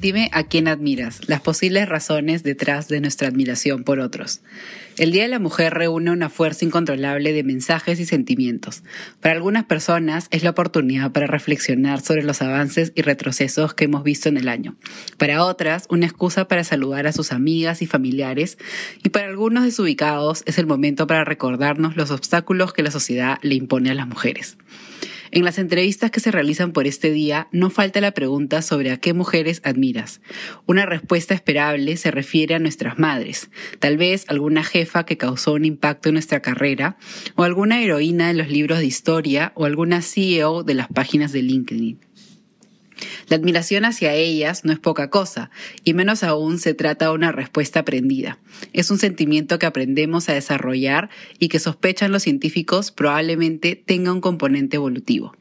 Dime a quién admiras, las posibles razones detrás de nuestra admiración por otros. El Día de la Mujer reúne una fuerza incontrolable de mensajes y sentimientos. Para algunas personas es la oportunidad para reflexionar sobre los avances y retrocesos que hemos visto en el año. Para otras, una excusa para saludar a sus amigas y familiares. Y para algunos desubicados es el momento para recordarnos los obstáculos que la sociedad le impone a las mujeres. En las entrevistas que se realizan por este día no falta la pregunta sobre a qué mujeres admiras. Una respuesta esperable se refiere a nuestras madres, tal vez alguna jefa que causó un impacto en nuestra carrera, o alguna heroína en los libros de historia, o alguna CEO de las páginas de LinkedIn. La admiración hacia ellas no es poca cosa, y menos aún se trata de una respuesta aprendida. Es un sentimiento que aprendemos a desarrollar y que sospechan los científicos probablemente tenga un componente evolutivo.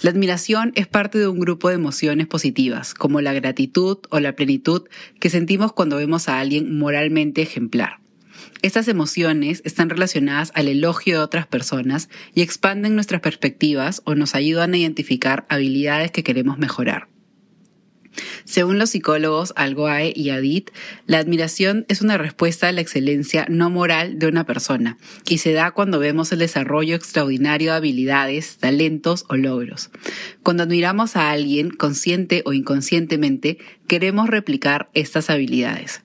La admiración es parte de un grupo de emociones positivas, como la gratitud o la plenitud que sentimos cuando vemos a alguien moralmente ejemplar. Estas emociones están relacionadas al elogio de otras personas y expanden nuestras perspectivas o nos ayudan a identificar habilidades que queremos mejorar. Según los psicólogos Algoae y Adit, la admiración es una respuesta a la excelencia no moral de una persona y se da cuando vemos el desarrollo extraordinario de habilidades, talentos o logros. Cuando admiramos a alguien, consciente o inconscientemente, queremos replicar estas habilidades.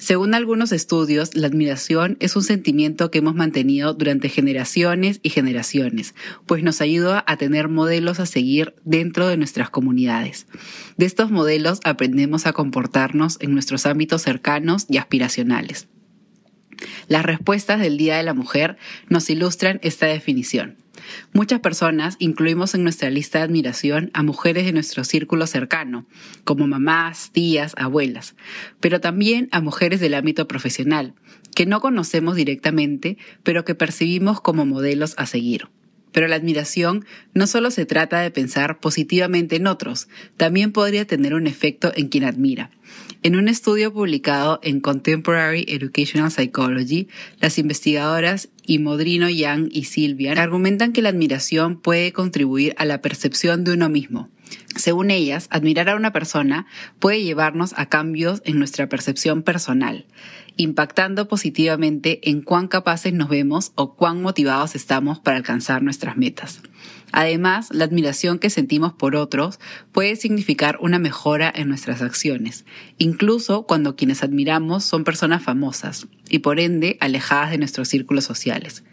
Según algunos estudios, la admiración es un sentimiento que hemos mantenido durante generaciones y generaciones, pues nos ayuda a tener modelos a seguir dentro de nuestras comunidades. De estos modelos aprendemos a comportarnos en nuestros ámbitos cercanos y aspiracionales. Las respuestas del Día de la Mujer nos ilustran esta definición. Muchas personas incluimos en nuestra lista de admiración a mujeres de nuestro círculo cercano, como mamás, tías, abuelas, pero también a mujeres del ámbito profesional, que no conocemos directamente, pero que percibimos como modelos a seguir. Pero la admiración no solo se trata de pensar positivamente en otros, también podría tener un efecto en quien admira. En un estudio publicado en Contemporary Educational Psychology, las investigadoras Imodrino Yang y Silvia argumentan que la admiración puede contribuir a la percepción de uno mismo. Según ellas, admirar a una persona puede llevarnos a cambios en nuestra percepción personal, impactando positivamente en cuán capaces nos vemos o cuán motivados estamos para alcanzar nuestras metas. Además, la admiración que sentimos por otros puede significar una mejora en nuestras acciones, incluso cuando quienes admiramos son personas famosas y por ende alejadas de nuestros círculos sociales.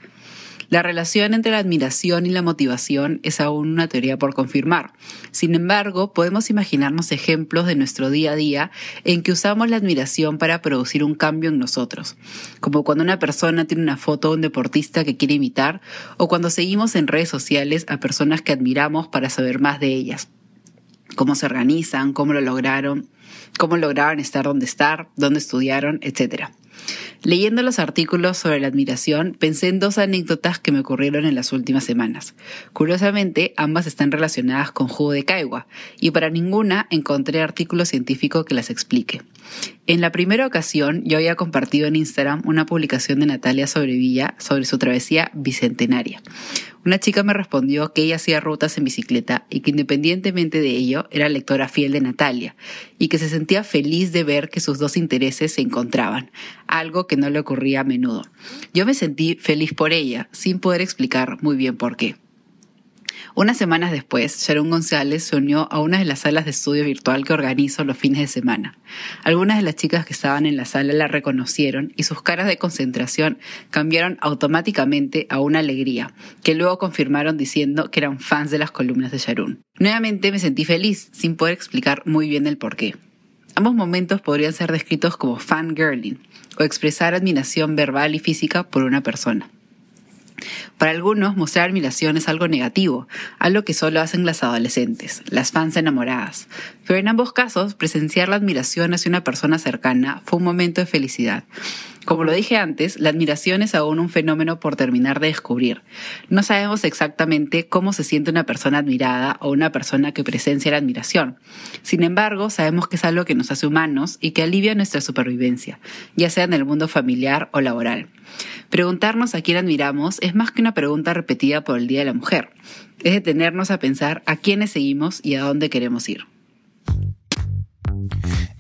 La relación entre la admiración y la motivación es aún una teoría por confirmar. Sin embargo, podemos imaginarnos ejemplos de nuestro día a día en que usamos la admiración para producir un cambio en nosotros, como cuando una persona tiene una foto de un deportista que quiere imitar o cuando seguimos en redes sociales a personas que admiramos para saber más de ellas cómo se organizan, cómo lo lograron, cómo lograron estar donde estar, dónde estudiaron, etc. Leyendo los artículos sobre la admiración, pensé en dos anécdotas que me ocurrieron en las últimas semanas. Curiosamente, ambas están relacionadas con jugo de caigua, y para ninguna encontré artículo científico que las explique. En la primera ocasión, yo había compartido en Instagram una publicación de Natalia Sobrevilla sobre su travesía bicentenaria. Una chica me respondió que ella hacía rutas en bicicleta y que independientemente de ello era lectora fiel de Natalia y que se sentía feliz de ver que sus dos intereses se encontraban, algo que no le ocurría a menudo. Yo me sentí feliz por ella, sin poder explicar muy bien por qué. Unas semanas después, Sharon González se unió a una de las salas de estudio virtual que organizo los fines de semana. Algunas de las chicas que estaban en la sala la reconocieron y sus caras de concentración cambiaron automáticamente a una alegría, que luego confirmaron diciendo que eran fans de las columnas de Sharon. Nuevamente me sentí feliz, sin poder explicar muy bien el porqué. Ambos momentos podrían ser descritos como fangirling o expresar admiración verbal y física por una persona. Para algunos, mostrar admiración es algo negativo, algo que solo hacen las adolescentes, las fans enamoradas. Pero en ambos casos, presenciar la admiración hacia una persona cercana fue un momento de felicidad. Como lo dije antes, la admiración es aún un fenómeno por terminar de descubrir. No sabemos exactamente cómo se siente una persona admirada o una persona que presencia la admiración. Sin embargo, sabemos que es algo que nos hace humanos y que alivia nuestra supervivencia, ya sea en el mundo familiar o laboral. Preguntarnos a quién admiramos es más que una pregunta repetida por el Día de la Mujer. Es detenernos a pensar a quiénes seguimos y a dónde queremos ir.